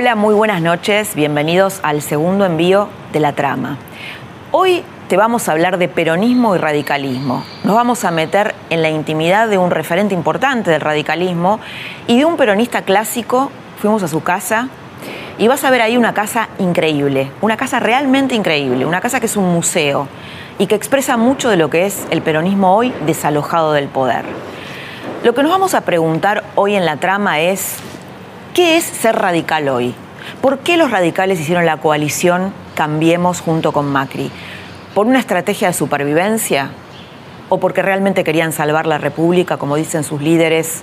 Hola, muy buenas noches, bienvenidos al segundo envío de la trama. Hoy te vamos a hablar de peronismo y radicalismo. Nos vamos a meter en la intimidad de un referente importante del radicalismo y de un peronista clásico. Fuimos a su casa y vas a ver ahí una casa increíble, una casa realmente increíble, una casa que es un museo y que expresa mucho de lo que es el peronismo hoy desalojado del poder. Lo que nos vamos a preguntar hoy en la trama es ¿Qué es ser radical hoy? ¿Por qué los radicales hicieron la coalición Cambiemos junto con Macri? ¿Por una estrategia de supervivencia? ¿O porque realmente querían salvar la República, como dicen sus líderes,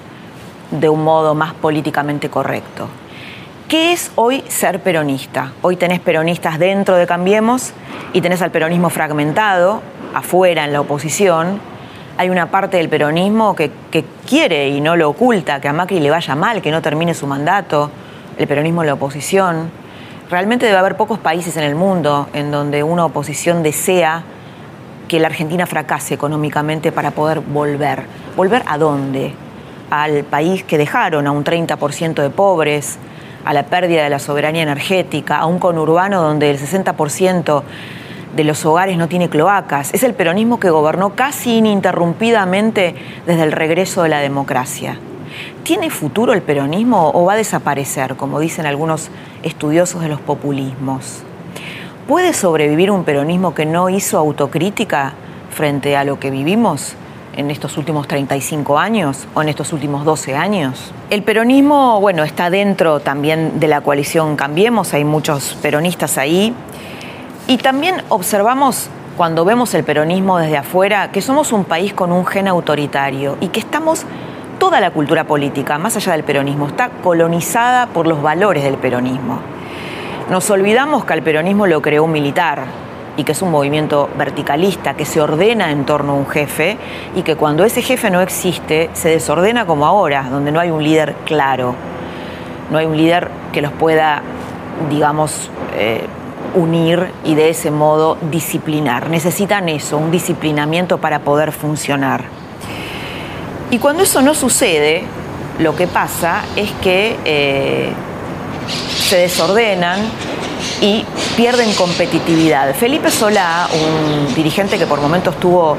de un modo más políticamente correcto? ¿Qué es hoy ser peronista? Hoy tenés peronistas dentro de Cambiemos y tenés al peronismo fragmentado, afuera, en la oposición, hay una parte del peronismo que, quiere y no lo oculta, que a Macri le vaya mal, que no termine su mandato, el peronismo en la oposición. Realmente debe haber pocos países en el mundo en donde una oposición desea que la Argentina fracase económicamente para poder volver. ¿Volver a dónde? Al país que dejaron, a un 30% de pobres, a la pérdida de la soberanía energética, a un conurbano donde el 60% de los hogares no tiene cloacas. Es el peronismo que gobernó casi ininterrumpidamente desde el regreso de la democracia. ¿Tiene futuro el peronismo o va a desaparecer, como dicen algunos estudiosos de los populismos? ¿Puede sobrevivir un peronismo que no hizo autocrítica frente a lo que vivimos en estos últimos 35 años o en estos últimos 12 años? El peronismo, bueno, está dentro también de la coalición Cambiemos, hay muchos peronistas ahí y también observamos cuando vemos el peronismo desde afuera que somos un país con un gen autoritario y que estamos, toda la cultura política, más allá del peronismo, está colonizada por los valores del peronismo. Nos olvidamos que al peronismo lo creó un militar y que es un movimiento verticalista que se ordena en torno a un jefe y que cuando ese jefe no existe se desordena como ahora, donde no hay un líder claro, no hay un líder que los pueda, digamos, eh, unir y de ese modo disciplinar. Necesitan eso, un disciplinamiento para poder funcionar. Y cuando eso no sucede, lo que pasa es que eh, se desordenan y pierden competitividad. Felipe Solá, un dirigente que por momentos tuvo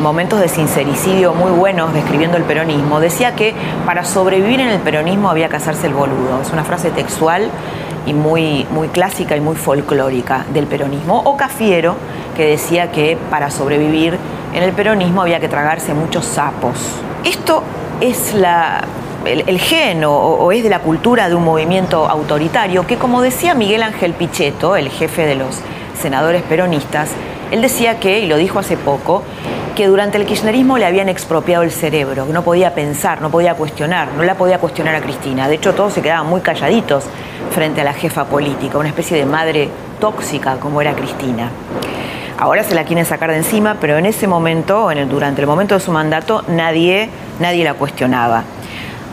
momentos de sincericidio muy buenos describiendo el peronismo, decía que para sobrevivir en el peronismo había que hacerse el boludo. Es una frase textual y muy, muy clásica y muy folclórica del peronismo, o Cafiero, que decía que para sobrevivir en el peronismo había que tragarse muchos sapos. Esto es la, el, gen o, es de la cultura de un movimiento autoritario que, como decía Miguel Ángel Pichetto, el jefe de los senadores peronistas, él decía que, y lo dijo hace poco, que durante el kirchnerismo le habían expropiado el cerebro, que no podía pensar, no podía cuestionar, no la podía cuestionar a Cristina. De hecho, todos se quedaban muy calladitos frente a la jefa política, una especie de madre tóxica como era Cristina. Ahora se la quieren sacar de encima, pero en ese momento, durante el momento de su mandato, nadie, nadie la cuestionaba.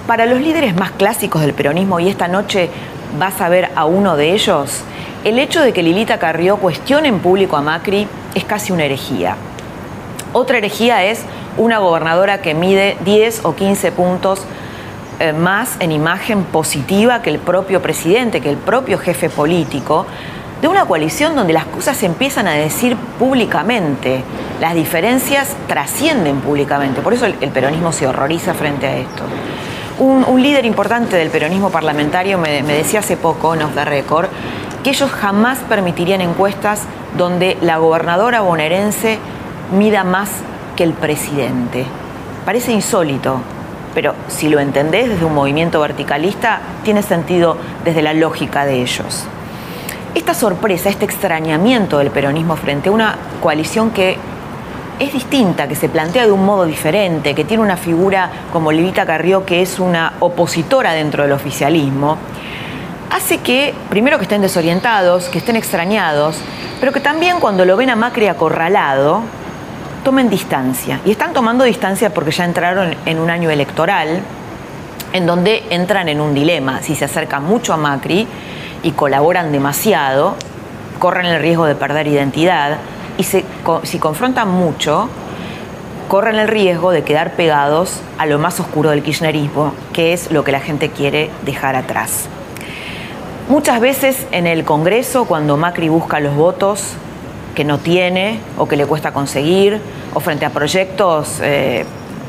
Para los líderes más clásicos del peronismo, y esta noche vas a ver a uno de ellos, el hecho de que Lilita Carrió cuestione en público a Macri es casi una herejía. Otra herejía es una gobernadora que mide 10 o 15 puntos eh, más en imagen positiva que el propio presidente, que el propio jefe político, de una coalición donde las cosas se empiezan a decir públicamente, las diferencias trascienden públicamente, por eso el, peronismo se horroriza frente a esto. Un, líder importante del peronismo parlamentario me, me decía hace poco, nos da récord, que ellos jamás permitirían encuestas donde la gobernadora bonaerense mida más que el presidente. Parece insólito pero si lo entendés desde un movimiento verticalista, tiene sentido desde la lógica de ellos. Esta sorpresa, este extrañamiento del peronismo frente a una coalición que es distinta, que se plantea de un modo diferente, que tiene una figura como Levita Carrió, que es una opositora dentro del oficialismo, hace que, primero que estén desorientados, que estén extrañados, pero que también cuando lo ven a Macri acorralado, tomen distancia. Y están tomando distancia porque ya entraron en un año electoral, en donde entran en un dilema. Si se acercan mucho a Macri y colaboran demasiado, corren el riesgo de perder identidad y si confrontan mucho, corren el riesgo de quedar pegados a lo más oscuro del kirchnerismo, que es lo que la gente quiere dejar atrás. Muchas veces en el Congreso, cuando Macri busca los votos que no tiene o que le cuesta conseguir, o frente a proyectos eh,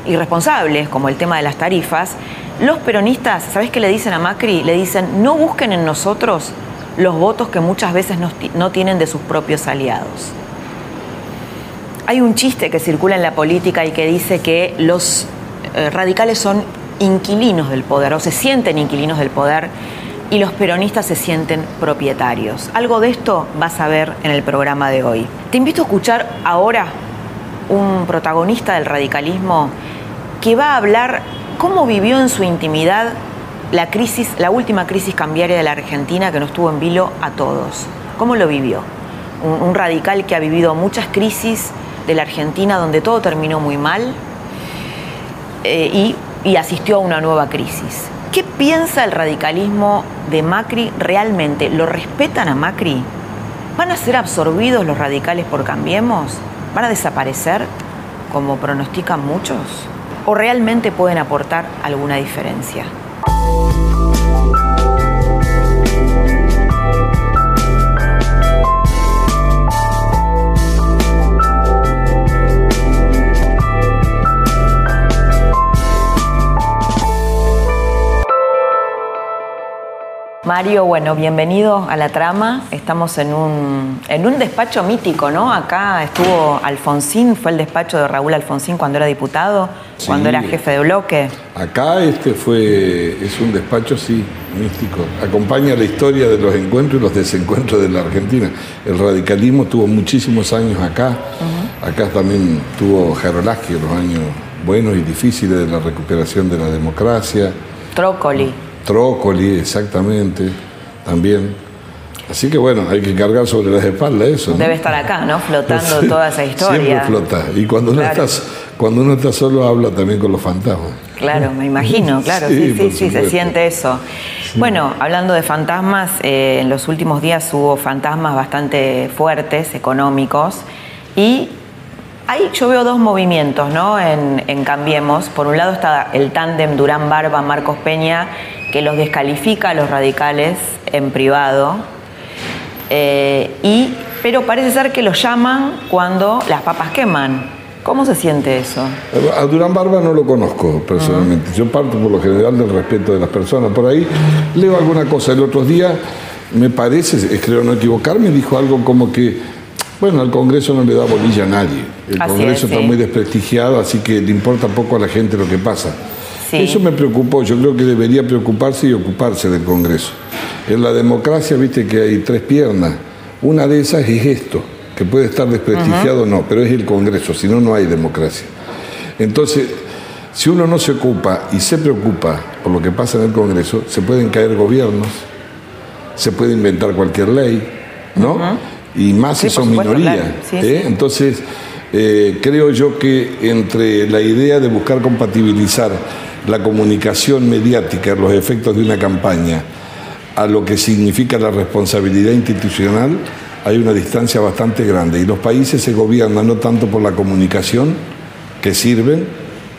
irresponsables como el tema de las tarifas, los peronistas, ¿sabes qué le dicen a Macri? Le dicen, no busquen en nosotros los votos que muchas veces no tienen de sus propios aliados. Hay un chiste que circula en la política y que dice que los eh, radicales son inquilinos del poder o se sienten inquilinos del poder y los peronistas se sienten propietarios. Algo de esto vas a ver en el programa de hoy. Te invito a escuchar ahora un protagonista del radicalismo que va a hablar cómo vivió en su intimidad la crisis, la última crisis cambiaria de la Argentina que nos tuvo en vilo a todos. ¿Cómo lo vivió? un radical que ha vivido muchas crisis de la Argentina donde todo terminó muy mal eh, y, y asistió a una nueva crisis. ¿Qué piensa el radicalismo de Macri realmente? ¿Lo respetan a Macri? ¿Van a ser absorbidos los radicales por Cambiemos? ¿Van a desaparecer como pronostican muchos? ¿O realmente pueden aportar alguna diferencia? Mario, bueno, bienvenido a la trama. Estamos en un, en un despacho mítico, ¿no? Acá estuvo Alfonsín, fue el despacho de Raúl Alfonsín cuando era diputado, cuando era jefe de bloque. Acá este fue, es un despacho, sí, místico. Acompaña la historia de los encuentros y los desencuentros de la Argentina. El radicalismo tuvo muchísimos años acá. Acá también tuvo Jarolaski los años buenos y difíciles de la recuperación de la democracia. Trócoli. Trócoli, exactamente, también. Así que bueno, hay que cargar sobre las espaldas eso. Debe estar acá, ¿no? Flotando toda esa historia. Siempre flota. Y cuando, uno está, cuando uno está solo habla también con los fantasmas. Claro, me imagino, claro, sí, sí, sí, se siente eso. Bueno, hablando de fantasmas, eh, en los últimos días hubo fantasmas bastante fuertes, económicos, y ahí yo veo dos movimientos, ¿no? En, en Cambiemos. Por un lado está el tándem Durán Barba, Marcos Peña, que los descalifica a los radicales en privado, eh, y, pero parece ser que los llaman cuando las papas queman. ¿Cómo se siente eso? A Durán Barba no lo conozco personalmente. Yo parto por lo general del respeto de las personas. Por ahí leo alguna cosa. El otro día, me parece, creo no equivocarme, dijo algo como que, bueno, al Congreso no le da bolilla a nadie. El Congreso está muy desprestigiado, así que le importa poco a la gente lo que pasa. Eso me preocupó, yo creo que debería preocuparse y ocuparse del Congreso. En la democracia, viste que hay tres piernas. Una de esas es esto, que puede estar desprestigiado o no, pero es el Congreso, si no, no hay democracia. Entonces, si uno no se ocupa y se preocupa por lo que pasa en el Congreso, se pueden caer gobiernos, se puede inventar cualquier ley, ¿no? Y más si son minorías. ¿eh? Entonces, eh, creo yo que entre la idea de buscar compatibilizar la comunicación mediática, los efectos de una campaña, a lo que significa la responsabilidad institucional, hay una distancia bastante grande. Y los países se gobiernan no tanto por la comunicación que sirven,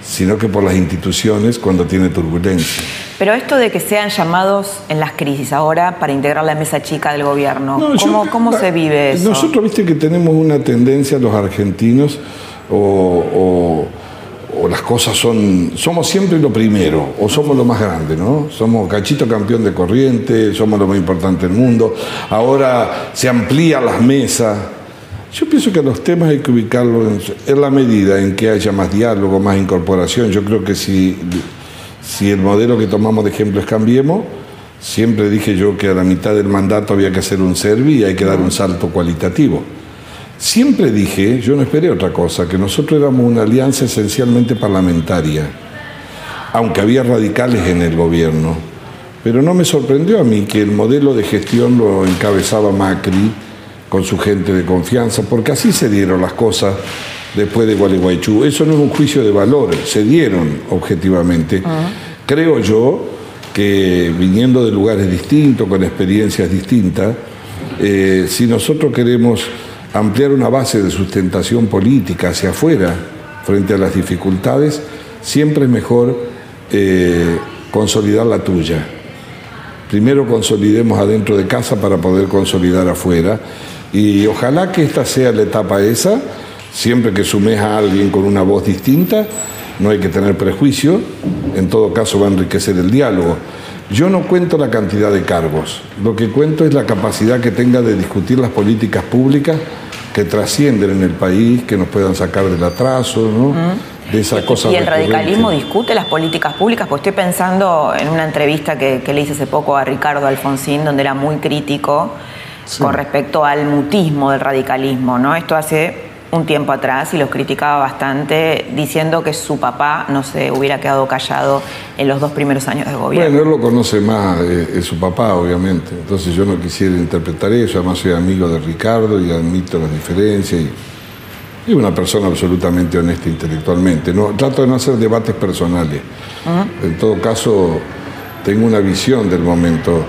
sino que por las instituciones cuando tiene turbulencia. Pero esto de que sean llamados en las crisis ahora para integrar la mesa chica del gobierno, ¿cómo, se vive eso? Nosotros, viste que tenemos una tendencia los argentinos o o las cosas son, somos siempre lo primero, o somos lo más grande, ¿no? Somos cachito campeón de corriente, somos lo más importante del mundo, ahora se amplían las mesas. Yo pienso que los temas hay que ubicarlos en, la medida en que haya más diálogo, más incorporación. Yo creo que si Si el modelo que tomamos de ejemplo es Cambiemos, siempre dije yo que a la mitad del mandato había que hacer un servi y hay que dar un salto cualitativo. Siempre dije, yo no esperé otra cosa, que nosotros éramos una alianza esencialmente parlamentaria, aunque había radicales en el gobierno. Pero no me sorprendió a mí que el modelo de gestión lo encabezaba Macri con su gente de confianza, porque así se dieron las cosas después de Gualeguaychú. Eso no es un juicio de valor, se dieron objetivamente. Creo yo que viniendo de lugares distintos, con experiencias distintas, eh, si nosotros queremos ampliar una base de sustentación política hacia afuera frente a las dificultades, siempre es mejor eh, consolidar la tuya. Primero consolidemos adentro de casa para poder consolidar afuera y ojalá que esta sea la etapa esa, siempre que sumes a alguien con una voz distinta, no hay que tener prejuicio, en todo caso va a enriquecer el diálogo. Yo no cuento la cantidad de cargos, lo que cuento es la capacidad que tenga de discutir las políticas públicas que trascienden en el país, que nos puedan sacar del atraso, ¿no? De esa cosa. ¿Y el radicalismo discute las políticas públicas? Pues estoy pensando en una entrevista que, que le hice hace poco a Ricardo Alfonsín, donde era muy crítico con respecto al mutismo del radicalismo, ¿no? Esto hace un tiempo atrás y los criticaba bastante diciendo que su papá no se hubiera quedado callado en los dos primeros años de gobierno. Bueno, él lo conoce más, es, su papá, obviamente. Entonces yo no quisiera interpretar eso, además soy amigo de Ricardo y admito las diferencias y, y una persona absolutamente honesta intelectualmente. No, trato de no hacer debates personales. En todo caso, tengo una visión del momento.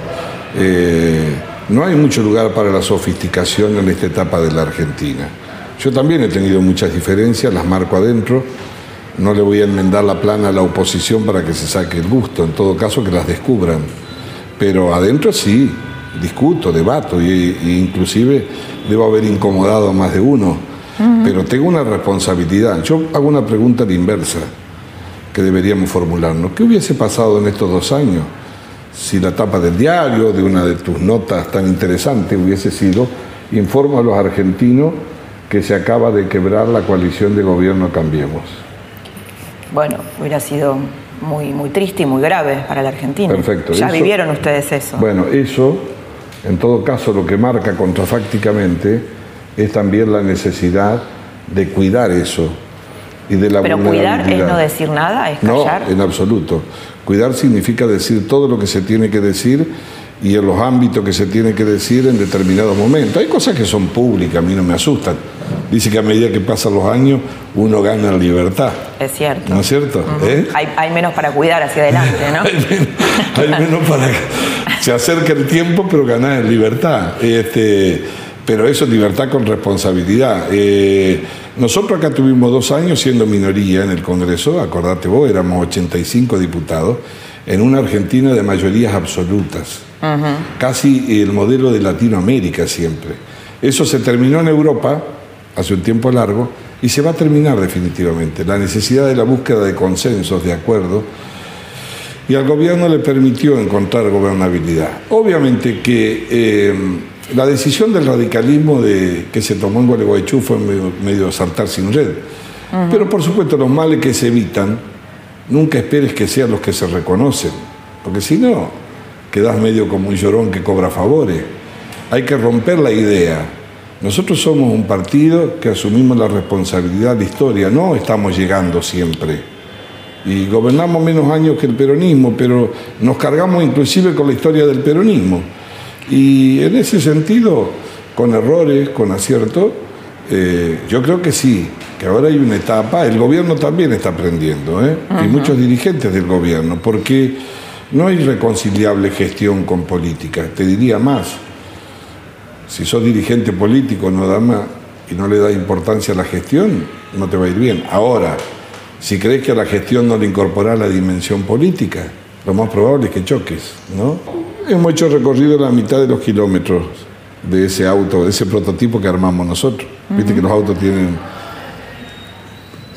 Eh, no hay mucho lugar para la sofisticación en esta etapa de la Argentina. Yo también he tenido muchas diferencias, las marco adentro. No le voy a enmendar la plana a la oposición para que se saque el gusto, en todo caso que las descubran. Pero adentro sí, discuto, debato, e inclusive debo haber incomodado a más de uno. Pero tengo una responsabilidad. Yo hago una pregunta de inversa que deberíamos formularnos. ¿Qué hubiese pasado en estos dos años? si la tapa del diario, de una de tus notas tan interesantes hubiese sido, informa a los argentinos que se acaba de quebrar la coalición de gobierno Cambiemos. Bueno, hubiera sido muy, muy triste y muy grave para la Argentina. Perfecto. Ya vivieron ustedes eso. Bueno, eso, en todo caso, lo que marca contrafácticamente es también la necesidad de cuidar eso y de la Pero cuidar es no decir nada, es callar. No, en absoluto. Cuidar significa decir todo lo que se tiene que decir y en los ámbitos que se tiene que decir en determinados momentos. Hay cosas que son públicas, a mí no me asustan. Dice que a medida que pasan los años uno gana libertad. Es cierto. ¿No es cierto? ¿Eh? hay, menos para cuidar hacia adelante, ¿no? hay, menos, para... Se acerca el tiempo, pero ganar libertad. Este, pero eso es libertad con responsabilidad. Eh, nosotros acá tuvimos dos años siendo minoría en el Congreso, acordate vos, éramos 85 diputados, en una Argentina de mayorías absolutas, casi el modelo de Latinoamérica siempre. Eso se terminó en Europa hace un tiempo largo y se va a terminar definitivamente. La necesidad de la búsqueda de consensos, de acuerdo, y al gobierno le permitió encontrar gobernabilidad. Obviamente que... Eh, la decisión del radicalismo de, que se tomó en Gualeguaychú fue medio, saltar sin red. Pero por supuesto los males que se evitan, nunca esperes que sean los que se reconocen, porque si no, quedas medio como un llorón que cobra favores. Hay que romper la idea. Nosotros somos un partido que asumimos la responsabilidad de la historia, no estamos llegando siempre. Y gobernamos menos años que el peronismo, pero nos cargamos inclusive con la historia del peronismo. Y en ese sentido, con errores, con acierto, eh, yo creo que sí, que ahora hay una etapa, el gobierno también está aprendiendo, ¿eh? y muchos dirigentes del gobierno, porque no hay reconciliable gestión con política. Te diría más, si sos dirigente político no da más y no le da importancia a la gestión, no te va a ir bien. Ahora, si crees que a la gestión no le incorpora la dimensión política, lo más probable es que choques, ¿no? Hemos hecho recorrido la mitad de los kilómetros de ese auto, de ese prototipo que armamos nosotros. Viste que los autos tienen,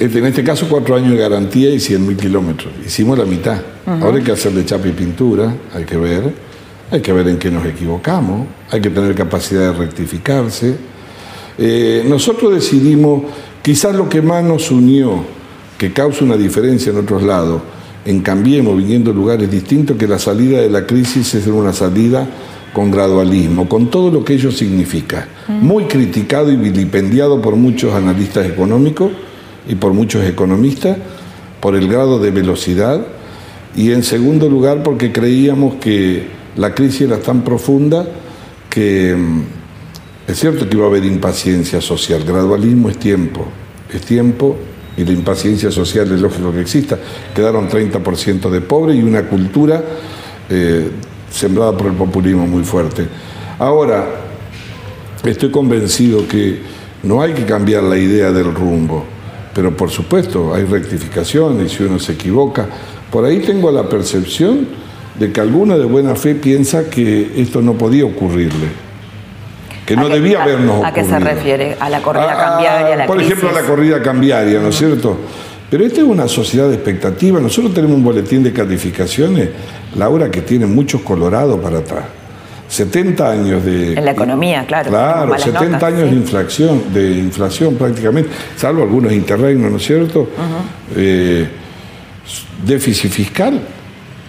en este caso, cuatro años de garantía y 100 mil kilómetros. Hicimos la mitad. Ahora hay que hacerle chapa y pintura, hay que ver, hay que ver en qué nos equivocamos, hay que tener capacidad de rectificarse. Eh, nosotros decidimos, quizás lo que más nos unió, que causa una diferencia en otros lados, en Cambiemos, viniendo lugares distintos, que la salida de la crisis es una salida con gradualismo, con todo lo que ello significa. Muy criticado y vilipendiado por muchos analistas económicos y por muchos economistas, por el grado de velocidad, y en segundo lugar porque creíamos que la crisis era tan profunda que mm, es cierto que iba a haber impaciencia social, gradualismo es tiempo, es tiempo y la impaciencia social es lógico que exista. Quedaron 30% de pobres y una cultura eh, sembrada por el populismo muy fuerte. Ahora, estoy convencido que no hay que cambiar la idea del rumbo, pero por supuesto hay rectificaciones si uno se equivoca. Por ahí tengo la percepción de que alguna de buena fe piensa que esto no podía ocurrirle que no debía habernos ocurrido. ¿A qué se refiere? ¿A la corrida cambiaria? la por ejemplo, a la corrida cambiaria, ¿no es cierto? Pero esta es una sociedad de expectativa. Nosotros tenemos un boletín de calificaciones, Laura, que tiene muchos colorados para atrás. 70 años de... En la economía, claro. Claro, 70 años de inflación, de inflación prácticamente, salvo algunos interregnos, ¿no es cierto? Eh, déficit fiscal,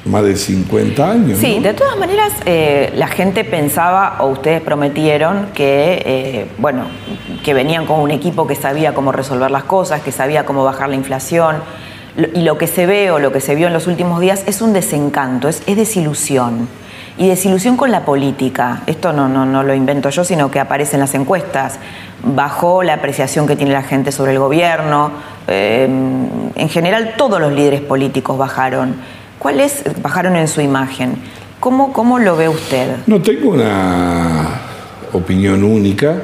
más de 50 años. Sí, de todas maneras, eh, la gente pensaba, o ustedes prometieron, que, eh, bueno, que venían con un equipo que sabía cómo resolver las cosas, que sabía cómo bajar la inflación. Y lo que se ve o lo que se vio en los últimos días es un desencanto, es, desilusión. Y desilusión con la política. Esto no, no, no lo invento yo, sino que aparece en las encuestas. Bajó la apreciación que tiene la gente sobre el gobierno. Eh, en general, todos los líderes políticos bajaron. ¿Cuáles bajaron en su imagen? ¿Cómo, ¿Cómo lo ve usted? No tengo una opinión única.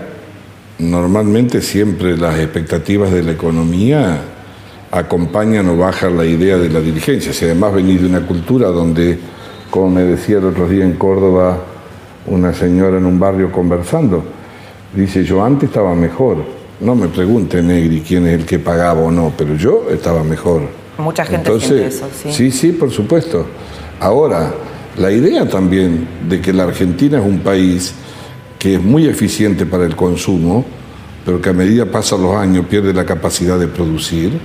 Normalmente siempre las expectativas de la economía acompañan o bajan la idea de la dirigencia. Si además venís de una cultura donde, como me decía el otro día en Córdoba, una señora en un barrio conversando, dice, yo antes estaba mejor. No me pregunte, Negri, quién es el que pagaba o no, pero yo estaba mejor. Mucha gente Entonces, eso, sí. Sí, sí, por supuesto. Ahora, la idea también de que la Argentina es un país que es muy eficiente para el consumo, pero que a medida pasan los años pierde la capacidad de producir,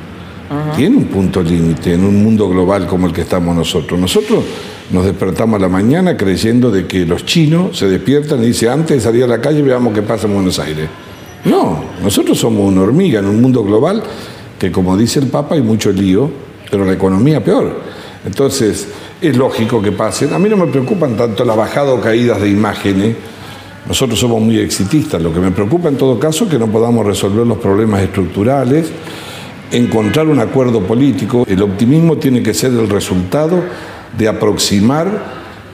tiene un punto límite en un mundo global como el que estamos nosotros. Nosotros nos despertamos a la mañana creyendo de que los chinos se despiertan y dicen, antes de salir a la calle veamos qué pasa en Buenos Aires. No, nosotros somos una hormiga en un mundo global que como dice el Papa hay mucho lío, pero la economía peor. Entonces, es lógico que pasen. A mí no me preocupan tanto la bajada o caídas de imágenes. Nosotros somos muy exitistas. Lo que me preocupa en todo caso es que no podamos resolver los problemas estructurales, encontrar un acuerdo político. El optimismo tiene que ser el resultado de aproximar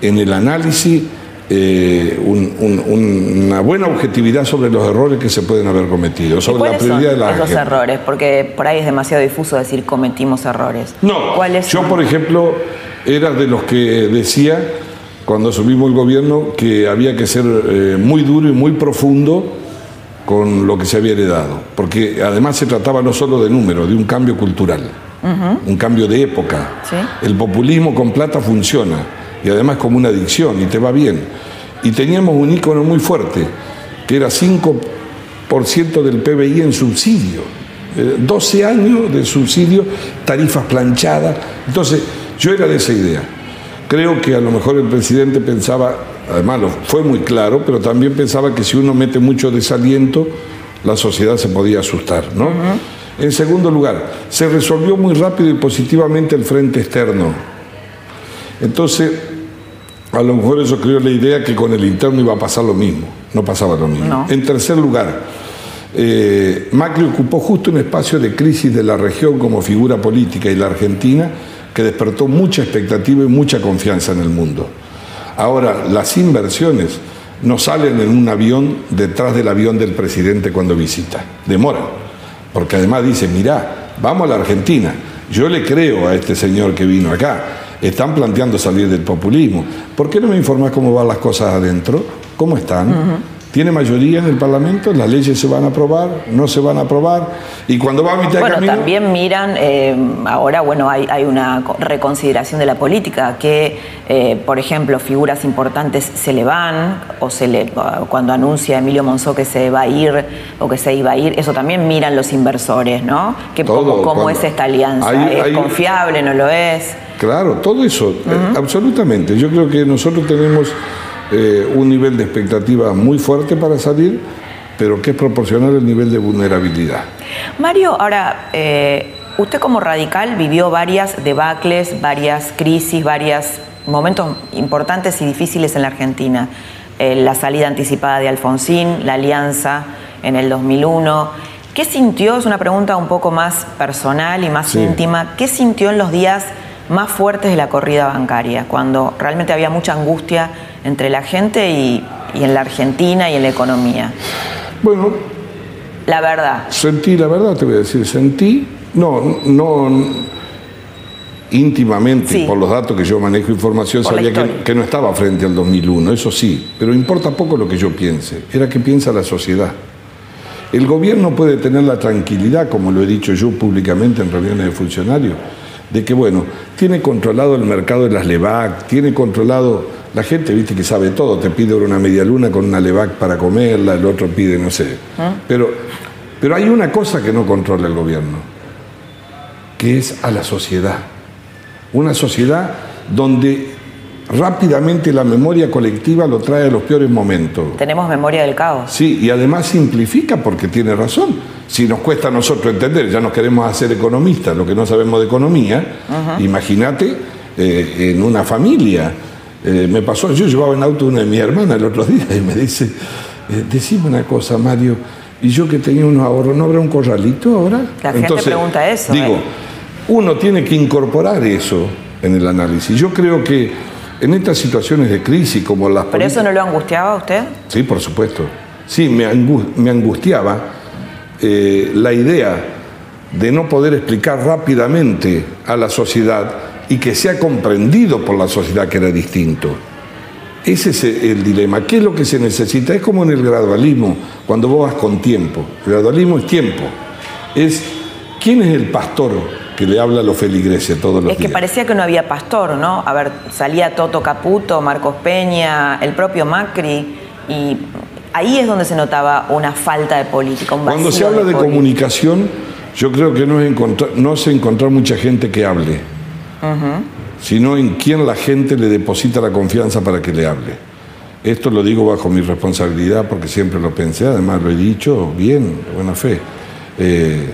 en el análisis eh, una buena objetividad sobre los errores que se pueden haber cometido, sobre la prioridad de la esos errores? Porque por ahí es demasiado difuso decir cometimos errores. No, yo por ejemplo era de los que decía cuando asumimos el gobierno que había que ser eh, muy duro y muy profundo con lo que se había heredado, porque además se trataba no solo de números, de un cambio cultural, un cambio de época. El populismo con plata funciona y además como una adicción y te va bien. Y teníamos un ícono muy fuerte, que era 5% del PBI en subsidio. 12 eh, años de subsidio, tarifas planchadas. Entonces, yo era de esa idea. Creo que a lo mejor el presidente pensaba, además fue muy claro, pero también pensaba que si uno mete mucho desaliento, la sociedad se podía asustar, ¿no? En segundo lugar, se resolvió muy rápido y positivamente el frente externo. Entonces, a lo mejor eso creó la idea que con el interno iba a pasar lo mismo. No pasaba lo mismo. En tercer lugar, eh, Macri ocupó justo un espacio de crisis de la región como figura política y la Argentina que despertó mucha expectativa y mucha confianza en el mundo. Ahora, las inversiones no salen en un avión detrás del avión del presidente cuando visita, demoran, porque además dice, mirá, vamos a la Argentina, yo le creo a este señor que vino acá, están planteando salir del populismo. ¿Por qué no me informas cómo van las cosas adentro? ¿Cómo están? ¿Tiene mayoría en el Parlamento? ¿Las leyes se van a aprobar? ¿No se van a aprobar? Y cuando va a mitad bueno, también miran, eh, ahora bueno, hay, hay, una reconsideración de la política, que, eh, por ejemplo, figuras importantes se le van, o se le, cuando anuncia Emilio Monzó que se va a ir, o que se iba a ir, eso también miran los inversores, ¿no? Que cómo, es esta alianza, ¿es confiable, no lo es? Claro, todo eso, eh, absolutamente. Yo creo que nosotros tenemos eh, un nivel de expectativa muy fuerte para salir, pero que es proporcional al nivel de vulnerabilidad. Mario, ahora, eh, usted como radical vivió varias debacles, varias crisis, varios momentos importantes y difíciles en la Argentina. la salida anticipada de Alfonsín, la alianza en el 2001. ¿Qué sintió? Es una pregunta un poco más personal y más íntima. ¿Qué sintió en los días más fuertes de la corrida bancaria, cuando realmente había mucha angustia entre la gente y, en la Argentina y en la economía. Bueno. La verdad. Sentí, la verdad te voy a decir, sentí, no, no íntimamente, por los datos que yo manejo información, sabía que, que, no estaba frente al 2001, eso sí, pero importa poco lo que yo piense, era que piensa la sociedad. El gobierno puede tener la tranquilidad, como lo he dicho yo públicamente en reuniones de funcionarios, de que, bueno, tiene controlado el mercado de las LEVAC, tiene controlado, la gente, viste, que sabe todo, te pide una media luna con una LEVAC para comerla, el otro pide, no sé. ¿Ah? Pero, pero hay una cosa que no controla el gobierno, que es a la sociedad. Una sociedad donde rápidamente la memoria colectiva lo trae a los peores momentos. Tenemos memoria del caos. Sí, y además simplifica porque tiene razón. Si nos cuesta a nosotros entender, ya nos queremos hacer economistas, lo que no sabemos de economía, imagínate eh, en una familia. Eh, me pasó, yo llevaba en auto una de mis hermanas el otro día y me dice, eh, decime una cosa, Mario, y yo que tenía unos ahorros, ¿no habrá un corralito ahora? La gente pregunta eso. Digo, uno tiene que incorporar eso en el análisis. Yo creo que en estas situaciones de crisis como las... ¿Pero eso no lo angustiaba a usted? Sí, por supuesto. Sí, me, angustiaba eh, la idea de no poder explicar rápidamente a la sociedad y que sea comprendido por la sociedad que era distinto. Ese es el dilema. ¿Qué es lo que se necesita? Es como en el gradualismo, cuando vos vas con tiempo. El gradualismo es tiempo. Es quién es el pastor que le habla a los feligreses todos los días. Es que parecía que no había pastor, ¿no? A ver, salía Toto Caputo, Marcos Peña, el propio Macri, y ahí es donde se notaba una falta de política, Cuando se habla de, comunicación, yo creo que no es, encontrar, no es encontrar mucha gente que hable, sino en quién la gente le deposita la confianza para que le hable. Esto lo digo bajo mi responsabilidad porque siempre lo pensé, además lo he dicho bien, buena fe. Eh,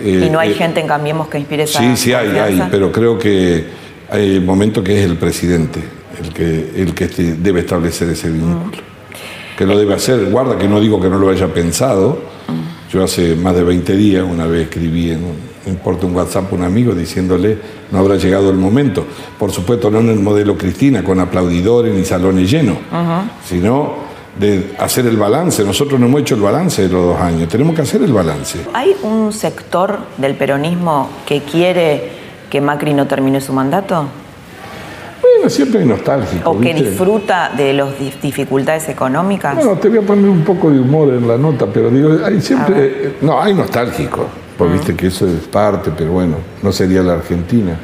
eh, ¿Y no hay eh, gente en Cambiemos que inspire esa Sí, sí hay, hay, pero creo que hay un momento que es el presidente el que, el que este, debe establecer ese vínculo. Mm. Que lo debe hacer, guarda que no digo que no lo haya pensado. Mm. Yo hace más de 20 días una vez escribí en un, importa un WhatsApp a un amigo diciéndole no habrá llegado el momento. Por supuesto no en el modelo Cristina con aplaudidores ni salones llenos, sino de hacer el balance. Nosotros no hemos hecho el balance de los dos años, tenemos que hacer el balance. ¿Hay un sector del peronismo que quiere que Macri no termine su mandato? Bueno, siempre hay nostálgico. ¿O que disfruta de las dificultades económicas? No, te voy a poner un poco de humor en la nota, pero digo, hay siempre. No, hay nostálgico, porque viste que eso es parte, pero bueno, no sería la Argentina.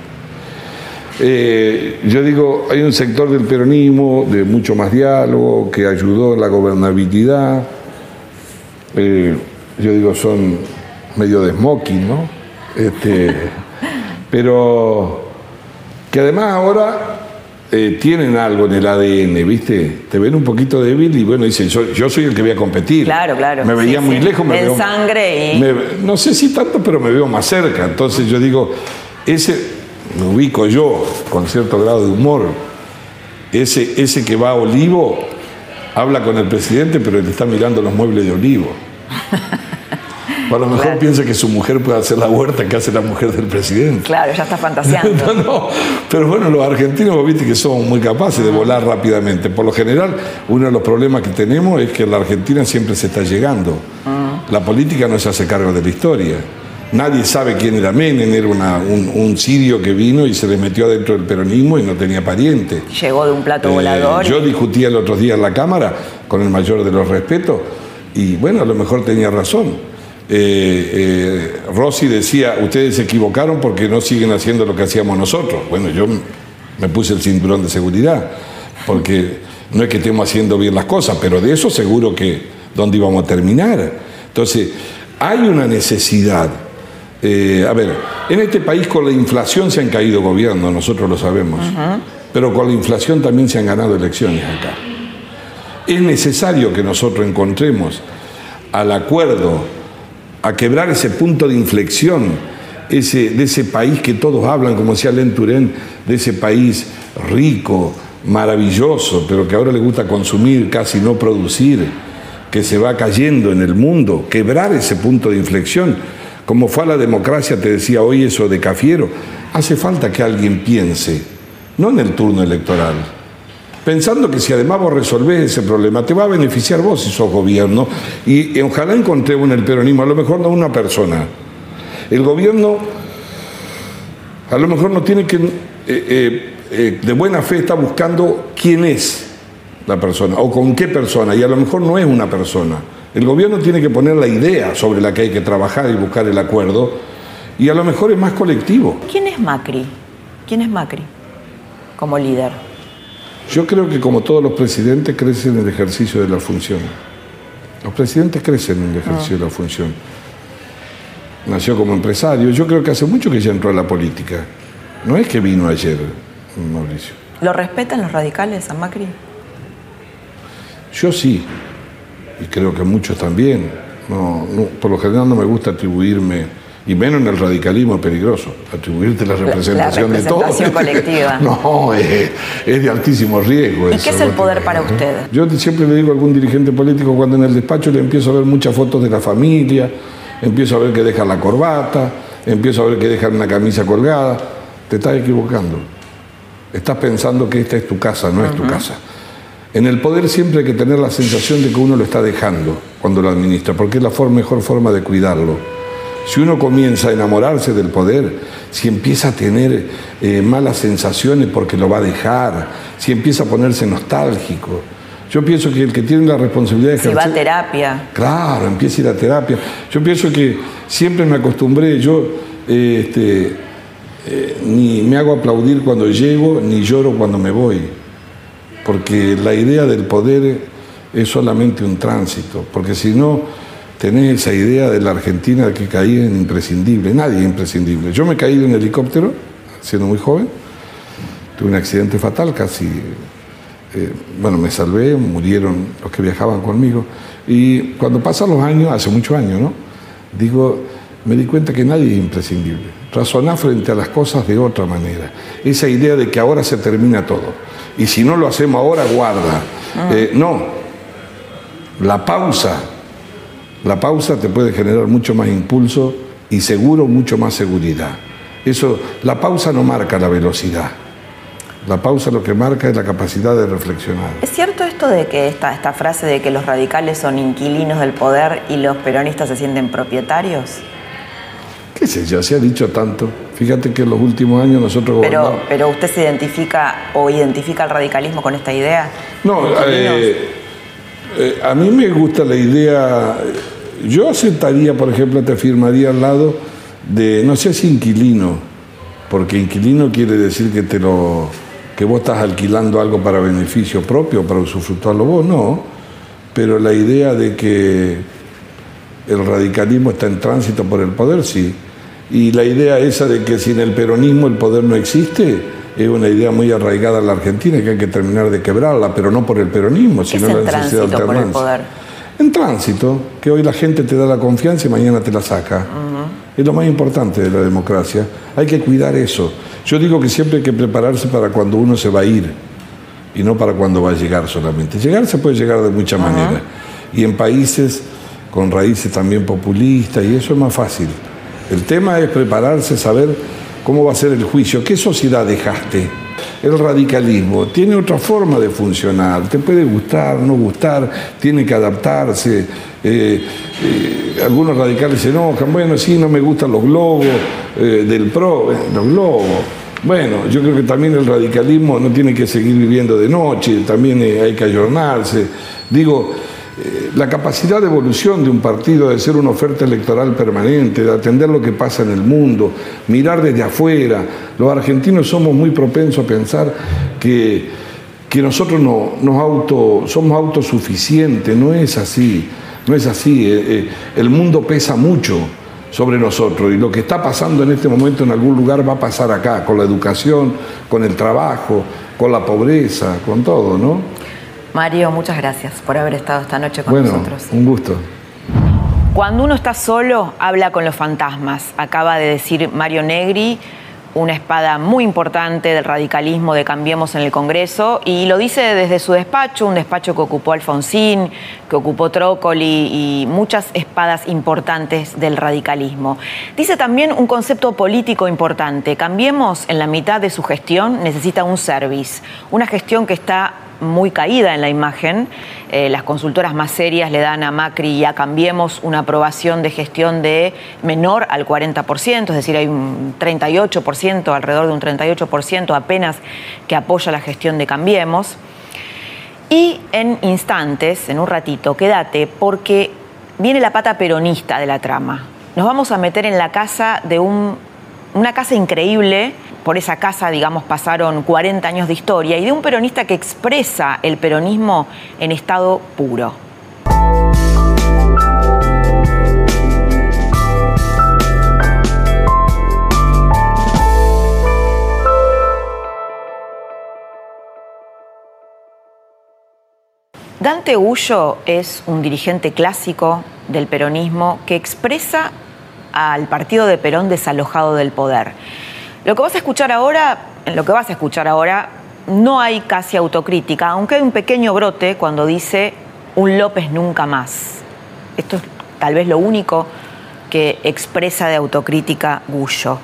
Eh, yo digo, hay un sector del peronismo de mucho más diálogo que ayudó en la gobernabilidad. Eh, yo digo, son medio de smoking, ¿no? Este, pero que además ahora eh, tienen algo en el ADN, ¿viste? Te ven un poquito débil y bueno, dicen, yo, soy el que voy a competir. Claro, claro. Me veía muy lejos, me veo. sangre y. no sé si tanto, pero me veo más cerca. Entonces yo digo, ese me ubico yo con cierto grado de humor, ese, ese que va a Olivo habla con el presidente, pero le está mirando los muebles de Olivo. a lo mejor piensa que su mujer puede hacer la huerta que hace la mujer del presidente. Claro, ya está fantaseando. pero bueno, los argentinos, viste que somos muy capaces de volar rápidamente. Por lo general, uno de los problemas que tenemos es que la Argentina siempre se está llegando. La política no se hace cargo de la historia. Nadie sabe quién era Menem, era un, sirio que vino y se le metió dentro del peronismo y no tenía pariente. Llegó de un plato eh, volador. Yo discutía el otro día en la Cámara con el mayor de los respetos y bueno, a lo mejor tenía razón. Eh, eh, Rossi decía, ustedes se equivocaron porque no siguen haciendo lo que hacíamos nosotros. Bueno, yo me puse el cinturón de seguridad, porque no es que estemos haciendo bien las cosas, pero de eso seguro que dónde íbamos a terminar. Entonces, hay una necesidad eh, a ver, En este país con la inflación se han caído gobiernos, nosotros lo sabemos, pero con la inflación también se han ganado elecciones acá. Es necesario que nosotros encontremos al acuerdo, a quebrar ese punto de inflexión ese, de ese país que todos hablan, como decía Len Turén, de ese país rico, maravilloso, pero que ahora le gusta consumir, casi no producir, que se va cayendo en el mundo, quebrar ese punto de inflexión como fue a la democracia, te decía hoy eso de Cafiero, hace falta que alguien piense, no en el turno electoral, pensando que si además vos resolvés ese problema, te va a beneficiar vos si sos gobierno. Y, ojalá encontré en el peronismo, a lo mejor no una persona. El gobierno a lo mejor no tiene que, eh, eh, eh, de buena fe está buscando quién es la persona o con qué persona, y a lo mejor no es una persona. El gobierno tiene que poner la idea sobre la que hay que trabajar y buscar el acuerdo, y a lo mejor es más colectivo. ¿Quién es Macri? ¿Quién es Macri como líder? Yo creo que como todos los presidentes crecen en el ejercicio de la función. Los presidentes crecen en el ejercicio de la función. Nació como empresario. Yo creo que hace mucho que ya entró a la política. No es que vino ayer, Mauricio. ¿Lo respetan los radicales a Macri? Yo sí y creo que muchos también. No, por lo general no me gusta atribuirme, y menos en el radicalismo peligroso, atribuirte la representación, de todo. colectiva. no, es, de altísimo riesgo. ¿Y qué es el poder para usted? Yo siempre le digo a algún dirigente político cuando en el despacho le empiezo a ver muchas fotos de la familia, empiezo a ver que deja la corbata, empiezo a ver que dejan una camisa colgada, te estás equivocando. Estás pensando que esta es tu casa, no es tu casa. En el poder siempre hay que tener la sensación de que uno lo está dejando cuando lo administra, porque es la mejor forma de cuidarlo. Si uno comienza a enamorarse del poder, si empieza a tener eh, malas sensaciones porque lo va a dejar, si empieza a ponerse nostálgico, yo pienso que el que tiene la responsabilidad de ejercer... Si va a terapia. Claro, empieza a ir a terapia. Yo pienso que siempre me acostumbré, yo eh, este, eh, ni me hago aplaudir cuando llego, ni lloro cuando me voy porque la idea del poder es solamente un tránsito, porque si no tenés esa idea de la Argentina que caí en imprescindible, nadie es imprescindible. Yo me caí de un helicóptero, siendo muy joven, tuve un accidente fatal, casi, eh, bueno, me salvé, murieron los que viajaban conmigo, y cuando pasan los años, hace muchos años, ¿no? Digo, me di cuenta que nadie es imprescindible. Razonar frente a las cosas de otra manera. Esa idea de que ahora se termina todo y si no lo hacemos ahora, guarda. Ah. Eh, no, la pausa, la pausa te puede generar mucho más impulso y seguro mucho más seguridad. Eso, la pausa no marca la velocidad. La pausa lo que marca es la capacidad de reflexionar. ¿Es cierto esto de que esta, esta frase de que los radicales son inquilinos del poder y los peronistas se sienten propietarios? Qué sé yo, se ha dicho tanto. Fíjate que en los últimos años nosotros pero, Pero usted se identifica o identifica el radicalismo con esta idea. No, eh, eh, a mí me gusta la idea, yo aceptaría, por ejemplo, te firmaría al lado de, no sé si inquilino, porque inquilino quiere decir que te lo que vos estás alquilando algo para beneficio propio, para usufructuarlo vos, no. Pero la idea de que el radicalismo está en tránsito por el poder, sí. Y la idea esa de que sin el peronismo el poder no existe es una idea muy arraigada en la Argentina que hay que terminar de quebrarla, pero no por el peronismo, sino la necesidad de alternancia. En tránsito, que hoy la gente te da la confianza y mañana te la saca. Es lo más importante de la democracia. Hay que cuidar eso. Yo digo que siempre hay que prepararse para cuando uno se va a ir y no para cuando va a llegar solamente. Llegar se puede llegar de muchas maneras. Y en países con raíces también populistas y eso es más fácil. El tema es prepararse, saber cómo va a ser el juicio, qué sociedad dejaste. El radicalismo tiene otra forma de funcionar, te puede gustar, no gustar, tiene que adaptarse. Eh, eh, algunos radicales se enojan, bueno, sí, no me gustan los globos eh, del PRO, los globos. Bueno, yo creo que también el radicalismo no tiene que seguir viviendo de noche, también hay que ayornarse. Digo, la capacidad de evolución de un partido, de ser una oferta electoral permanente, de atender lo que pasa en el mundo, mirar desde afuera. Los argentinos somos muy propensos a pensar que, que nosotros no, auto, somos autosuficientes, no es así, no es así. Eh, eh, el mundo pesa mucho sobre nosotros. Y lo que está pasando en este momento en algún lugar va a pasar acá, con la educación, con el trabajo, con la pobreza, con todo, ¿no? Mario, muchas gracias por haber estado esta noche con bueno, nosotros. Un gusto. Cuando uno está solo, habla con los fantasmas. Acaba de decir Mario Negri, una espada muy importante del radicalismo de Cambiemos en el Congreso, y lo dice desde su despacho, un despacho que ocupó Alfonsín, que ocupó Trócoli y muchas espadas importantes del radicalismo. Dice también un concepto político importante. Cambiemos en la mitad de su gestión necesita un service, una gestión que está muy caída en la imagen. Eh, las consultoras más serias le dan a Macri y a Cambiemos una aprobación de gestión de menor al 40%, es decir, hay un 38%, alrededor de un 38% apenas que apoya la gestión de Cambiemos. Y en instantes, en un ratito, quédate, porque viene la pata peronista de la trama. Nos vamos a meter en la casa de un, una casa increíble por esa casa, digamos, pasaron 40 años de historia y de un peronista que expresa el peronismo en estado puro. Dante Ullo es un dirigente clásico del peronismo que expresa al partido de Perón desalojado del poder. Lo que vas a escuchar ahora, en lo que vas a escuchar ahora, no hay casi autocrítica, aunque hay un pequeño brote cuando dice un López nunca más. Esto es tal vez lo único que expresa de autocrítica Gullo.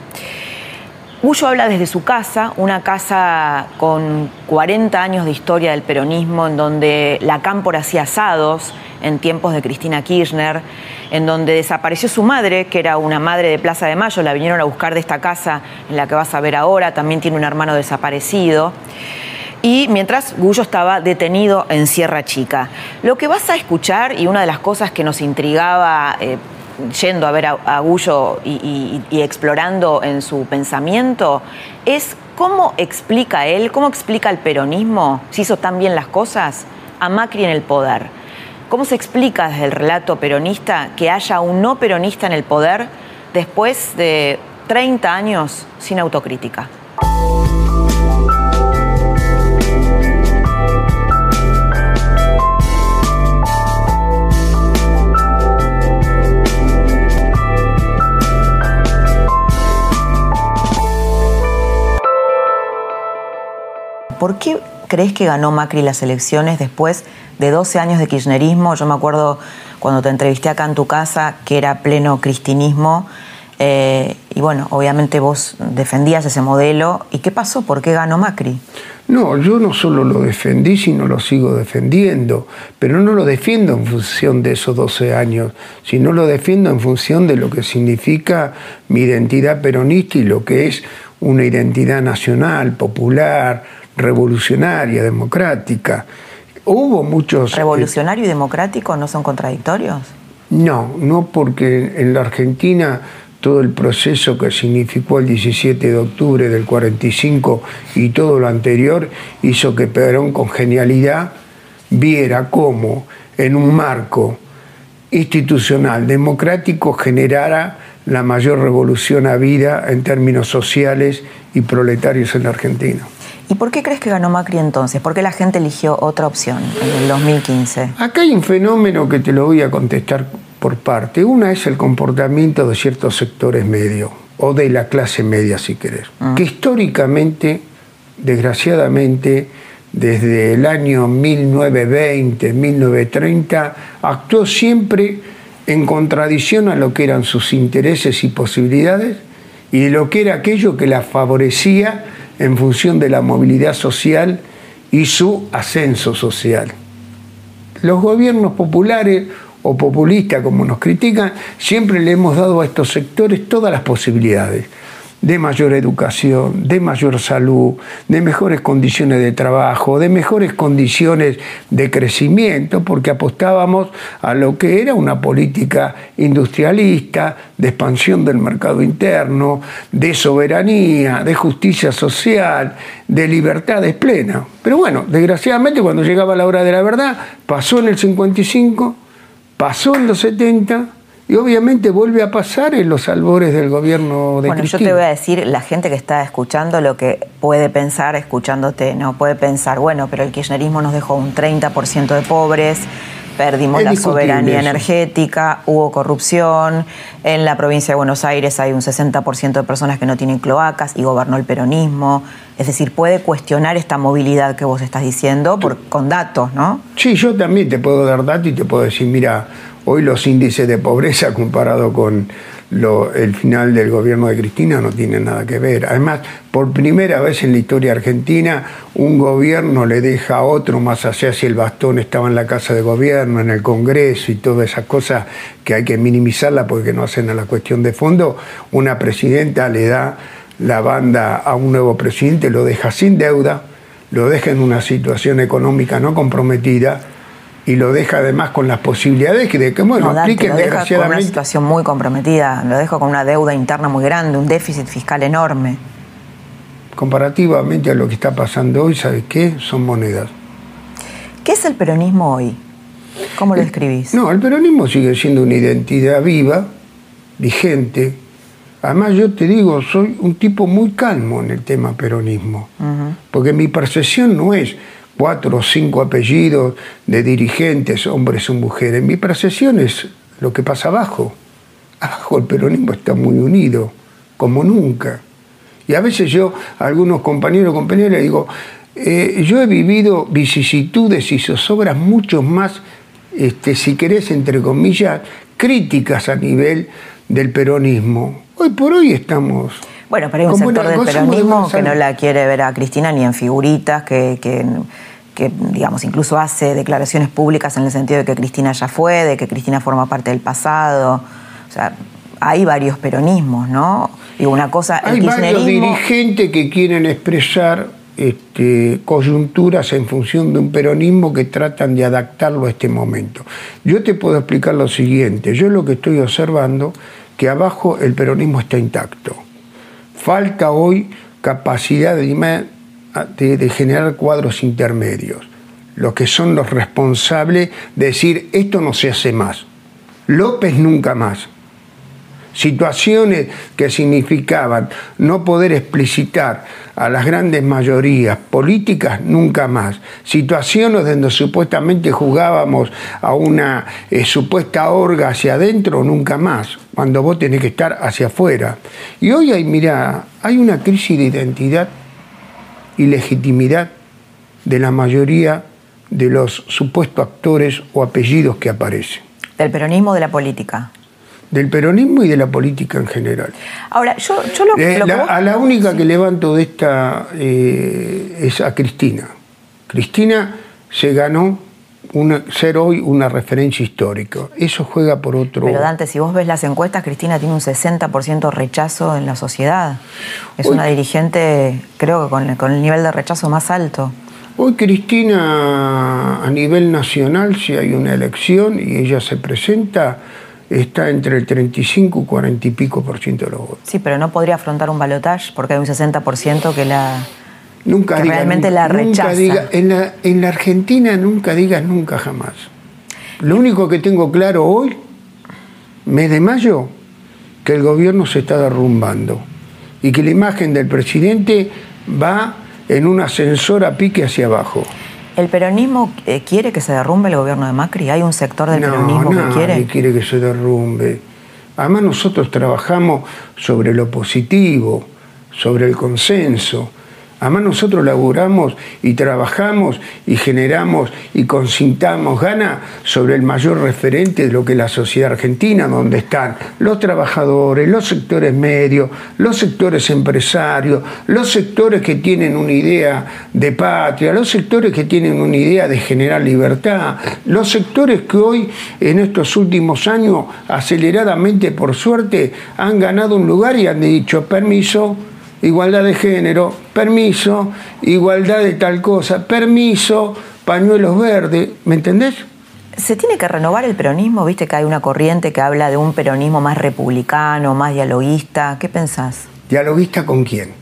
Gullo habla desde su casa, una casa con 40 años de historia del peronismo, en donde la cámpora hacía asados en tiempos de Cristina Kirchner, en donde desapareció su madre, que era una madre de Plaza de Mayo, la vinieron a buscar de esta casa en la que vas a ver ahora, también tiene un hermano desaparecido. Y mientras Gullo estaba detenido en Sierra Chica. Lo que vas a escuchar, y una de las cosas que nos intrigaba eh, yendo a ver a, Gullo y, y explorando en su pensamiento, es cómo explica él, cómo explica el peronismo, si hizo tan bien las cosas, a Macri en el poder. ¿Cómo se explica desde el relato peronista que haya un no peronista en el poder después de 30 años sin autocrítica? ¿Por qué crees que ganó Macri las elecciones después de 12 años de kirchnerismo. Yo me acuerdo cuando te entrevisté acá en tu casa que era pleno cristinismo. Eh, y bueno, obviamente vos defendías ese modelo. ¿Y qué pasó? ¿Por qué ganó Macri? No, yo no solo lo defendí, sino lo sigo defendiendo. Pero no lo defiendo en función de esos 12 años, sino lo defiendo en función de lo que significa mi identidad peronista y lo que es una identidad nacional, popular, revolucionaria, democrática. Hubo muchos... Eh, ¿Revolucionario y democrático no son contradictorios? No, no porque en la Argentina todo el proceso que significó el 17 de octubre del 45 y todo lo anterior hizo que Perón con genialidad viera cómo en un marco institucional democrático generara la mayor revolución a vida en términos sociales y proletarios en la Argentina. ¿Y por qué crees que ganó Macri entonces? ¿Por qué la gente eligió otra opción en el 2015? Acá hay un fenómeno que te lo voy a contestar por parte. Una es el comportamiento de ciertos sectores medios, o de la clase media si querés, ah. que históricamente, desgraciadamente, desde el año 1920, 1930, actuó siempre en contradicción a lo que eran sus intereses y posibilidades y de lo que era aquello que la favorecía en función de la movilidad social y su ascenso social. Los gobiernos populares o populistas, como nos critican, siempre le hemos dado a estos sectores todas las posibilidades de mayor educación, de mayor salud, de mejores condiciones de trabajo, de mejores condiciones de crecimiento, porque apostábamos a lo que era una política industrialista, de expansión del mercado interno, de soberanía, de justicia social, de libertades plenas. Pero bueno, desgraciadamente cuando llegaba la hora de la verdad, pasó en el 55, pasó en los 70 Y obviamente vuelve a pasar en los albores del gobierno de bueno, yo te voy a decir, la gente que está escuchando lo que puede pensar escuchándote, ¿no? Puede pensar, bueno, pero el kirchnerismo nos dejó un 30% de pobres, perdimos la soberanía energética, hubo corrupción, en la provincia de Buenos Aires hay un 60% de personas que no tienen cloacas y gobernó el peronismo. Es decir, puede cuestionar esta movilidad que vos estás diciendo por, con datos, ¿no? Sí, yo también te puedo dar datos y te puedo decir, mira, hoy los índices de pobreza comparado con el final del gobierno de Cristina no tiene nada que ver. Además, por primera vez en la historia argentina, un gobierno le deja a otro más allá si el bastón estaba en la casa de gobierno, en el Congreso y todas esas cosas que hay que minimizarla porque no hacen a la cuestión de fondo. Una presidenta le da la banda a un nuevo presidente, lo deja sin deuda, lo deja en una situación económica no comprometida y lo deja además con las posibilidades de que, bueno, no, apliquen lo deja con una situación muy comprometida, lo dejo con una deuda interna muy grande, un déficit fiscal enorme. Comparativamente a lo que está pasando hoy, ¿sabes qué? Son monedas. ¿Qué es el peronismo hoy? ¿Cómo lo describís? No, el peronismo sigue siendo una identidad viva, vigente. Además, yo te digo, soy un tipo muy calmo en el tema peronismo, porque mi percepción no es cuatro o cinco apellidos de dirigentes, hombres o mujeres. Mi percepción es lo que pasa abajo. Abajo el peronismo está muy unido, como nunca. Y a veces yo a algunos compañeros o compañeras digo, eh, yo he vivido vicisitudes y zozobras mucho más, este, si querés, entre comillas, críticas a nivel del peronismo. Hoy por hoy estamos... Bueno, pero hay un sector del peronismo que no la quiere ver a Cristina ni en figuritas, que, que que digamos incluso hace declaraciones públicas en el sentido de que Cristina ya fue, de que Cristina forma parte del pasado. O sea, hay varios peronismos, ¿no? Y una cosa, hay varios dirigentes que quieren expresar este, coyunturas en función de un peronismo que tratan de adaptarlo a este momento. Yo te puedo explicar lo siguiente, yo lo que estoy observando que abajo el peronismo está intacto. Falta hoy capacidad de de, generar cuadros intermedios, los que son los responsables de decir esto no se hace más, López nunca más. Situaciones que significaban no poder explicitar a las grandes mayorías políticas nunca más. Situaciones donde supuestamente jugábamos a una eh, supuesta orga hacia adentro nunca más, cuando vos tenés que estar hacia afuera. Y hoy hay, mira, hay una crisis de identidad y legitimidad de la mayoría de los supuestos actores o apellidos que aparecen. Del peronismo de la política. Del peronismo y de la política en general. Ahora, yo, yo lo, eh, A la única que levanto de esta eh, es a Cristina. Cristina se ganó ser hoy una referencia histórica. Eso juega por otro... Pero Dante, si vos ves las encuestas, Cristina tiene un 60% rechazo en la sociedad. Es una dirigente, creo que con, con el nivel de rechazo más alto. Hoy Cristina, a nivel nacional, si hay una elección y ella se presenta, está entre el 35 y 40 y pico por ciento de los votos. Sí, pero no podría afrontar un balotaje porque hay un 60% que la Nunca realmente la rechaza. en, la, en la Argentina nunca digas nunca jamás. Lo único que tengo claro hoy, mes de mayo, que el gobierno se está derrumbando y que la imagen del presidente va en un ascensor a pique hacia abajo. ¿El peronismo eh, quiere que se derrumbe el gobierno de Macri? ¿Hay un sector del peronismo que quiere? quiere que se derrumbe. Además nosotros trabajamos sobre lo positivo, sobre el consenso, Además nosotros laburamos y trabajamos y generamos y concintamos gana sobre el mayor referente de lo que es la sociedad argentina, donde están los trabajadores, los sectores medios, los sectores empresarios, los sectores que tienen una idea de patria, los sectores que tienen una idea de generar libertad, los sectores que hoy en estos últimos años aceleradamente por suerte han ganado un lugar y han dicho permiso igualdad de género, permiso, igualdad de tal cosa, permiso, pañuelos verdes, ¿me entendés? ¿Se tiene que renovar el peronismo? Viste que hay una corriente que habla de un peronismo más republicano, más dialoguista. ¿Qué pensás? ¿Dialoguista con quién?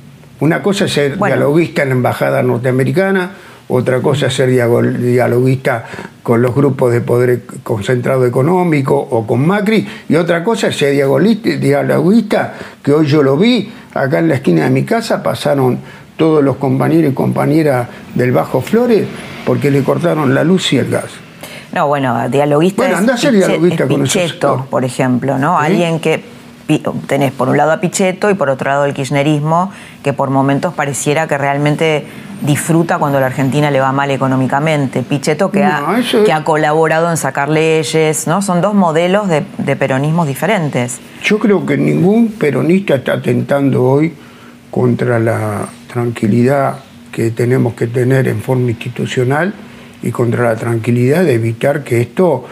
Una cosa es ser dialoguista en la embajada norteamericana, otra cosa es ser dialoguista con los grupos de poder concentrado económico o con Macri, y otra cosa es ese dialoguista que hoy yo lo vi, acá en la esquina de mi casa pasaron todos los compañeros y compañeras del Bajo Flores porque le cortaron la luz y el gas. No, bueno, dialoguista bueno, anda a ser dialoguista con Pichetto, por ejemplo, ¿no? Alguien que tenés por un lado a Pichetto y por otro lado el kirchnerismo, que por momentos pareciera que realmente disfruta cuando la Argentina le va mal económicamente. Pichetto que, ha, que ha colaborado en sacar leyes, ¿no? Son dos modelos de, de peronismos diferentes. Yo creo que ningún peronista está atentando hoy contra la tranquilidad que tenemos que tener en forma institucional y contra la tranquilidad de evitar que esto,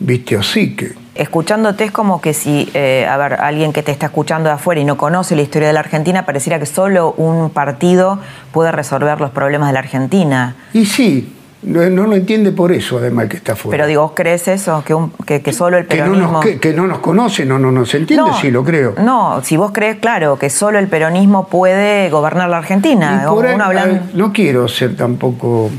viste, o sí que escuchándote es como que si, eh, a ver, alguien que te está escuchando de afuera y no conoce la historia de la Argentina, pareciera que solo un partido puede resolver los problemas de la Argentina. Y sí, no, lo entiende por eso, además, que está afuera. Pero digo, ¿vos crees eso? Que, que, solo el peronismo... Que no, nos, conoce, no, no nos entiende, sí, lo creo. No, si vos crees, claro, que solo el peronismo puede gobernar la Argentina. no quiero ser tampoco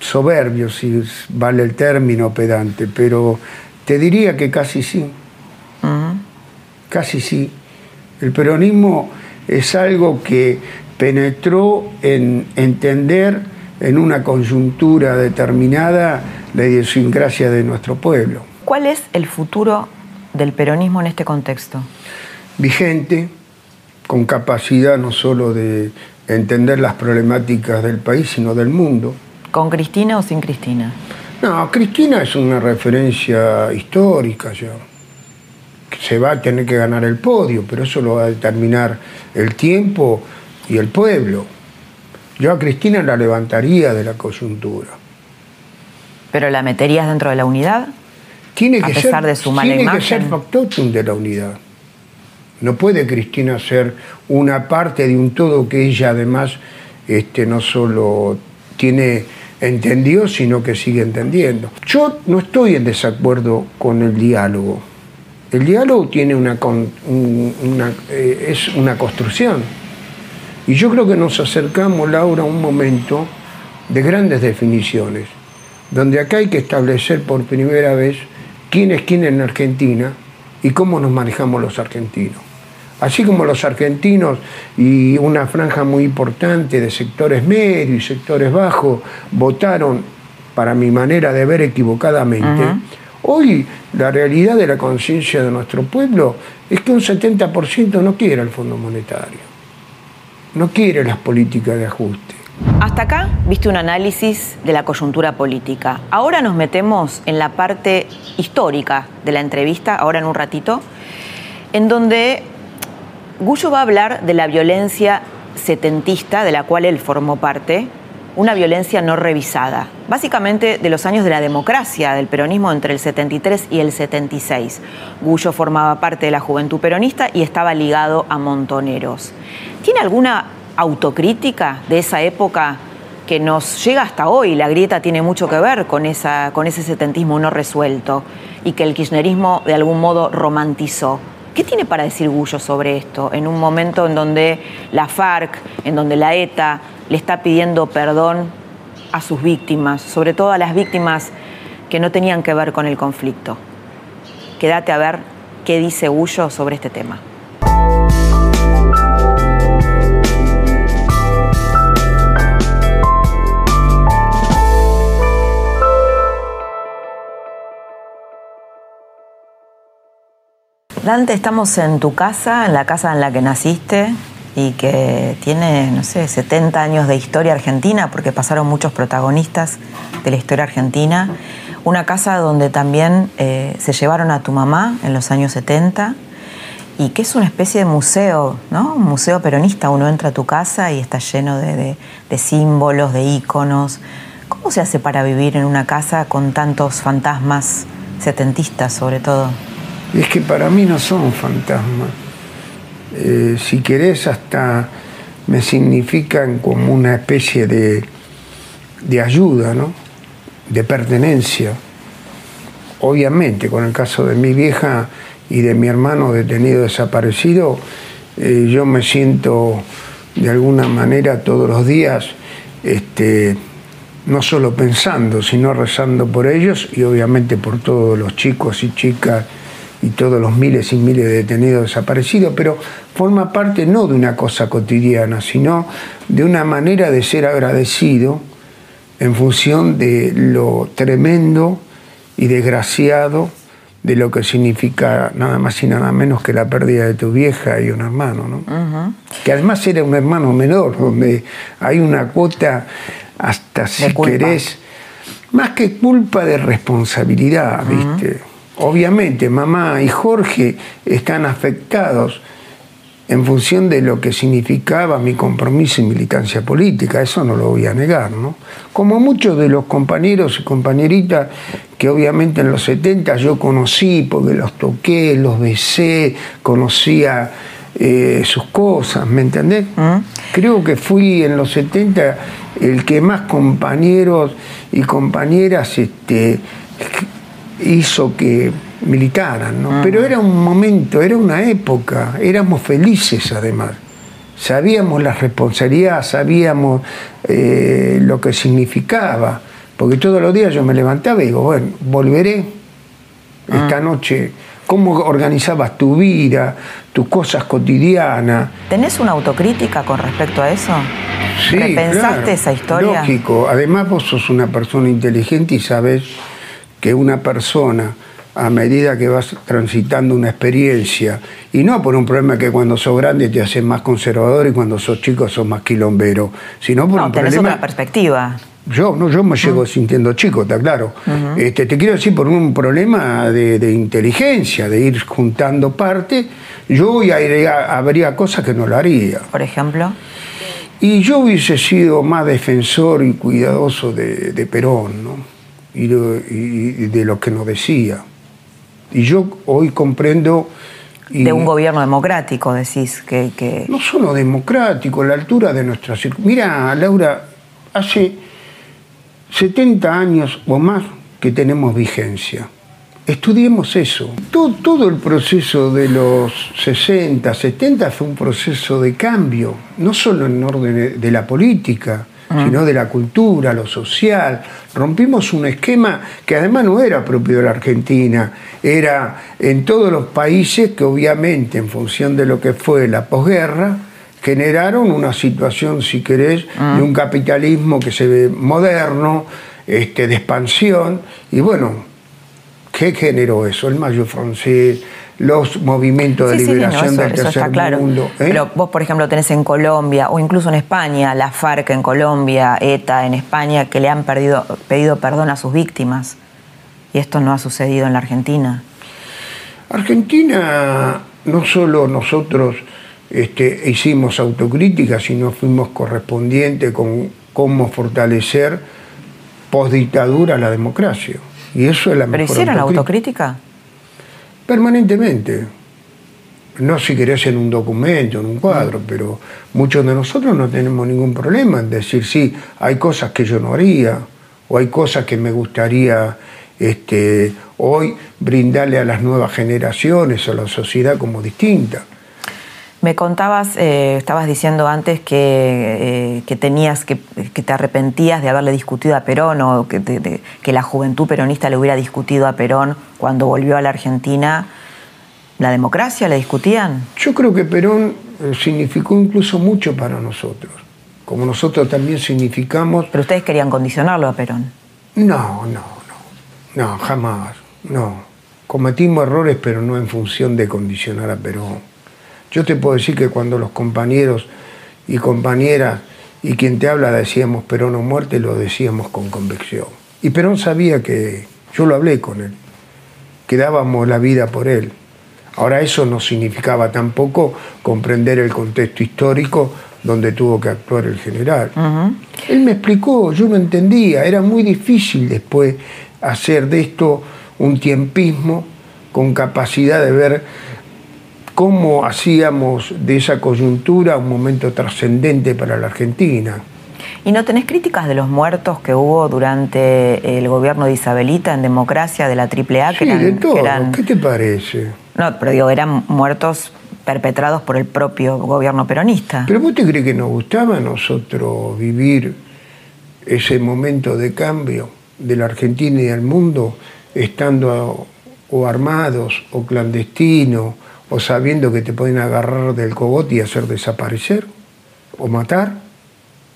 soberbio, si vale el término pedante, pero te diría que casi sí. Casi sí. El peronismo es algo que penetró en entender en una coyuntura determinada la idiosincrasia de nuestro pueblo. ¿Cuál es el futuro del peronismo en este contexto? Vigente, con capacidad no solo de entender las problemáticas del país, sino del mundo ¿Con Cristina o sin Cristina? No, Cristina es una referencia histórica ya. Se va a tener que ganar el podio, pero eso lo va a determinar el tiempo y el pueblo. Yo a Cristina la levantaría de la coyuntura. ¿Pero la meterías dentro de la unidad? Tiene que a pesar de su mala tiene que ser factotum de la unidad. No puede Cristina ser una parte de un todo que ella además este, no solo tiene entendió, sino que sigue entendiendo. Yo no estoy en desacuerdo con el diálogo. El diálogo tiene una, eh, es una construcción. Y yo creo que nos acercamos, Laura, a un momento de grandes definiciones, donde acá hay que establecer por primera vez quién es quién en Argentina y cómo nos manejamos los argentinos. Así como los argentinos y una franja muy importante de sectores medios y sectores bajos votaron, para mi manera de ver equivocadamente, hoy la realidad de la conciencia de nuestro pueblo es que un 70% no quiere el Fondo Monetario, no quiere las políticas de ajuste. Hasta acá viste un análisis de la coyuntura política. Ahora nos metemos en la parte histórica de la entrevista, ahora en un ratito, en donde Gullo va a hablar de la violencia setentista de la cual él formó parte, una violencia no revisada, básicamente de los años de la democracia, del peronismo entre el 73 y el 76. Gullo formaba parte de la juventud peronista y estaba ligado a Montoneros. ¿Tiene alguna autocrítica de esa época que nos llega hasta hoy? La grieta tiene mucho que ver con, con ese setentismo no resuelto y que el kirchnerismo de algún modo romantizó. ¿Qué tiene para decir Gullo sobre esto en un momento en donde la FARC, en donde la ETA le está pidiendo perdón a sus víctimas, sobre todo a las víctimas que no tenían que ver con el conflicto? Quédate a ver qué dice Gullo sobre este tema. Dante, estamos en tu casa, en la casa en la que naciste y que tiene, no sé, 70 años de historia argentina, porque pasaron muchos protagonistas de la historia argentina. Una casa donde también eh, se llevaron a tu mamá en los años 70 y que es una especie de museo, ¿no? Un museo peronista. Uno entra a tu casa y está lleno de, de símbolos, de íconos. ¿Cómo se hace para vivir en una casa con tantos fantasmas setentistas, sobre todo? Es que para mí no son fantasmas. Eh, si querés, hasta me significan como una especie de, de ayuda, ¿no? de pertenencia. Obviamente, con el caso de mi vieja y de mi hermano detenido desaparecido, eh, yo me siento de alguna manera todos los días este, no solo pensando, sino rezando por ellos y obviamente por todos los chicos y chicas y todos los miles y miles de detenidos desaparecidos, pero forma parte no de una cosa cotidiana, sino de una manera de ser agradecido en función de lo tremendo y desgraciado de lo que significa nada más y nada menos que la pérdida de tu vieja y un hermano, ¿no? Que además era un hermano menor, donde hay una cuota hasta si querés, más que culpa de responsabilidad, ¿viste? Obviamente, mamá y Jorge están afectados en función de lo que significaba mi compromiso y militancia política, eso no lo voy a negar, ¿no? Como muchos de los compañeros y compañeritas que obviamente en los 70 yo conocí, porque los toqué, los besé, conocía eh, sus cosas, ¿me entendés? Mm. Creo que fui en los 70 el que más compañeros y compañeras este, hizo que militaran, ¿no? Pero era un momento, era una época, éramos felices además. Sabíamos la responsabilidad, sabíamos eh, lo que significaba, porque todos los días yo me levantaba y digo, bueno, volveré esta ah. noche. ¿Cómo organizabas tu vida, tus cosas cotidianas? ¿Tenés una autocrítica con respecto a eso? Sí, ¿Repensaste esa historia? Lógico. Además vos sos una persona inteligente y sabes que una persona a medida que vas transitando una experiencia, y no por un problema que cuando sos grande te haces más conservador y cuando sos chico sos más quilombero, sino por un tenés problema... otra perspectiva. Yo, no, yo me llego sintiendo chico, está claro. este, te quiero decir, por un problema de, inteligencia, de ir juntando parte, yo haría, habría cosas que no lo haría. Por ejemplo. Y yo hubiese sido más defensor y cuidadoso de, Perón, ¿no? Y de lo que nos decía. Y yo hoy comprendo... de un gobierno democrático, decís que, No solo democrático, la altura de nuestra... Mira, Laura, hace 70 años o más que tenemos vigencia. Estudiemos eso. Todo, todo, el proceso de los 60, 70 fue un proceso de cambio, no solo en orden de la política, sino de la cultura, lo social. Rompimos un esquema que además no era propio de la Argentina, era en todos los países que obviamente en función de lo que fue la posguerra, generaron una situación, si querés, de un capitalismo que se ve moderno, este, de expansión, y bueno, ¿qué generó eso? El mayo francés, los movimientos de liberación del tercer mundo. ¿eh? Pero vos, por ejemplo, tenés en Colombia o incluso en España, la FARC en Colombia, ETA en España, que le han perdido, pedido perdón a sus víctimas. Y esto no ha sucedido en la Argentina. Argentina, no solo nosotros este, hicimos autocrítica, sino fuimos correspondientes con cómo fortalecer postdictadura la democracia. Y eso es la ¿Pero hicieron autocrítica? Permanentemente. No si querés en un documento, en un cuadro, pero muchos de nosotros no tenemos ningún problema en decir, sí, hay cosas que yo no haría, o hay cosas que me gustaría este, hoy brindarle a las nuevas generaciones a la sociedad como distinta. Me contabas, eh, estabas diciendo antes que, eh, tenías, que, te arrepentías de haberle discutido a Perón o que, que, la juventud peronista le hubiera discutido a Perón cuando volvió a la Argentina. ¿La democracia le discutían? Yo creo que Perón eh, significó incluso mucho para nosotros, como nosotros también significamos... ¿Pero ustedes querían condicionarlo a Perón? No, no, no, no, jamás, no. Cometimos errores, pero no en función de condicionar a Perón yo te puedo decir que cuando los compañeros y compañeras y quien te habla decíamos Perón o muerte, lo decíamos con convicción. Y Perón sabía que, yo lo hablé con él, que dábamos la vida por él. Ahora eso no significaba tampoco comprender el contexto histórico donde tuvo que actuar el general. Él me explicó, yo no entendía, era muy difícil después hacer de esto un tiempismo con capacidad de ver cómo hacíamos de esa coyuntura un momento trascendente para la Argentina. ¿Y no tenés críticas de los muertos que hubo durante el gobierno de Isabelita en democracia de la AAA? Sí, de todo. ¿Qué te parece? No, pero digo, eran muertos perpetrados por el propio gobierno peronista. ¿Pero vos te crees que nos gustaba a nosotros vivir ese momento de cambio de la Argentina y del mundo, estando o armados o clandestinos o sabiendo que te pueden agarrar del cogote y hacer desaparecer o matar,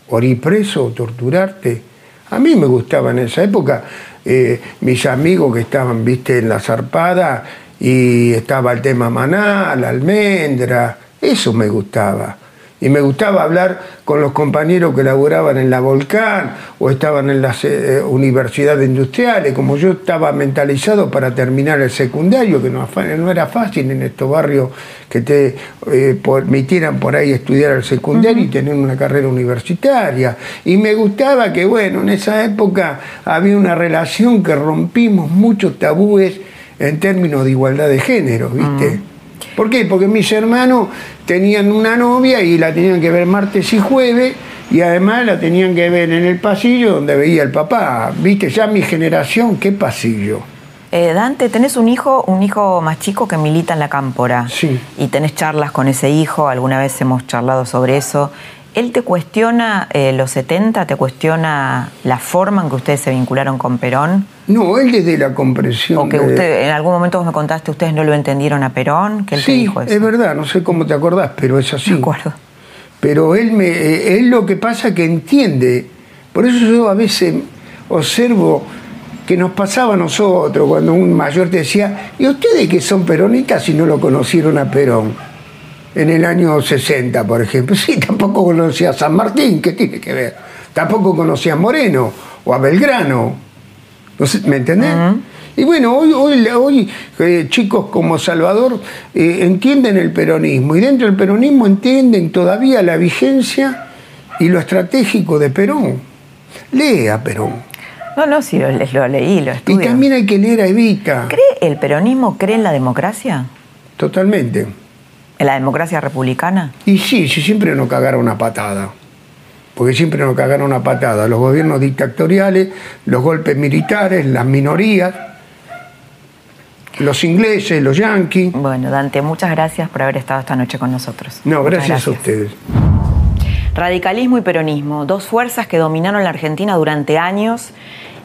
o ir preso o torturarte. A mí me gustaba en esa época eh, mis amigos que estaban, viste, en la zarpada y estaba el tema maná, la almendra, eso me gustaba y me gustaba hablar con los compañeros que laboraban en la Volcán o estaban en las eh, universidades industriales, como yo estaba mentalizado para terminar el secundario, que no, era fácil en estos barrios que te eh, permitieran por ahí estudiar el secundario y tener una carrera universitaria. Y me gustaba que, bueno, en esa época había una relación que rompimos muchos tabúes en términos de igualdad de género, ¿viste? ¿Por qué? Porque mis hermanos tenían una novia y la tenían que ver martes y jueves y además la tenían que ver en el pasillo donde veía el papá. Viste, ya mi generación, ¿qué pasillo? Eh, Dante, tenés un hijo, un hijo más chico que milita en la cámpora. Sí. Y tenés charlas con ese hijo, alguna vez hemos charlado sobre eso. ¿Él te cuestiona eh, los 70, te cuestiona la forma en que ustedes se vincularon con Perón? No, él desde la comprensión. O que usted, en algún momento vos me contaste, ustedes no lo entendieron a Perón, que él sí, te dijo eso. es verdad, no sé cómo te acordás, pero es así. De acuerdo. Pero él, me, eh, él lo que pasa es que entiende. Por eso yo a veces observo que nos pasaba a nosotros cuando un mayor te decía, ¿y ustedes que son peronistas si no lo conocieron a Perón? En el año 60, por ejemplo. Sí, tampoco conocía a San Martín, ¿qué tiene que ver? Tampoco conocía a Moreno o a Belgrano. ¿Me entendés? Y bueno, hoy, hoy, hoy eh, chicos como Salvador eh, entienden el peronismo y dentro del peronismo entienden todavía la vigencia y lo estratégico de Perón. Lee a Perón. No, no, sí, lo, lo leí, lo estudio. Y también hay que leer a Evita. ¿Cree el peronismo, cree en la democracia? Totalmente. ¿En la democracia republicana? Y sí, sí, siempre nos cagaron una patada. Porque siempre nos cagaron una patada. Los gobiernos dictatoriales, los golpes militares, las minorías, los ingleses, los yanquis. Bueno, Dante, muchas gracias por haber estado esta noche con nosotros. No, gracias, a ustedes. Radicalismo y peronismo, dos fuerzas que dominaron la Argentina durante años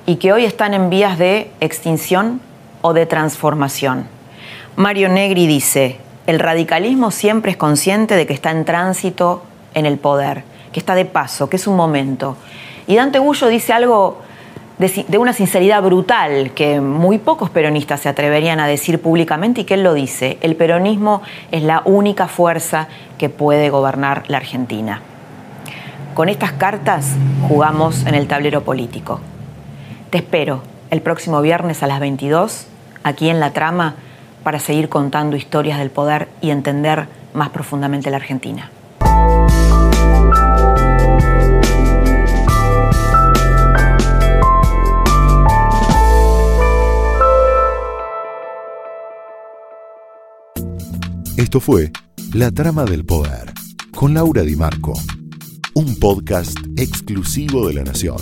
y que hoy están en vías de extinción o de transformación. Mario Negri dice, el radicalismo siempre es consciente de que está en tránsito en el poder, que está de paso, que es un momento. Y Dante Gullo dice algo de, una sinceridad brutal que muy pocos peronistas se atreverían a decir públicamente y que él lo dice. El peronismo es la única fuerza que puede gobernar la Argentina. Con estas cartas jugamos en el tablero político. Te espero el próximo viernes a las 22, aquí en La Trama, para seguir contando historias del poder y entender más profundamente la Argentina. Esto fue La Trama del Poder con Laura Di Marco, un podcast exclusivo de La Nación.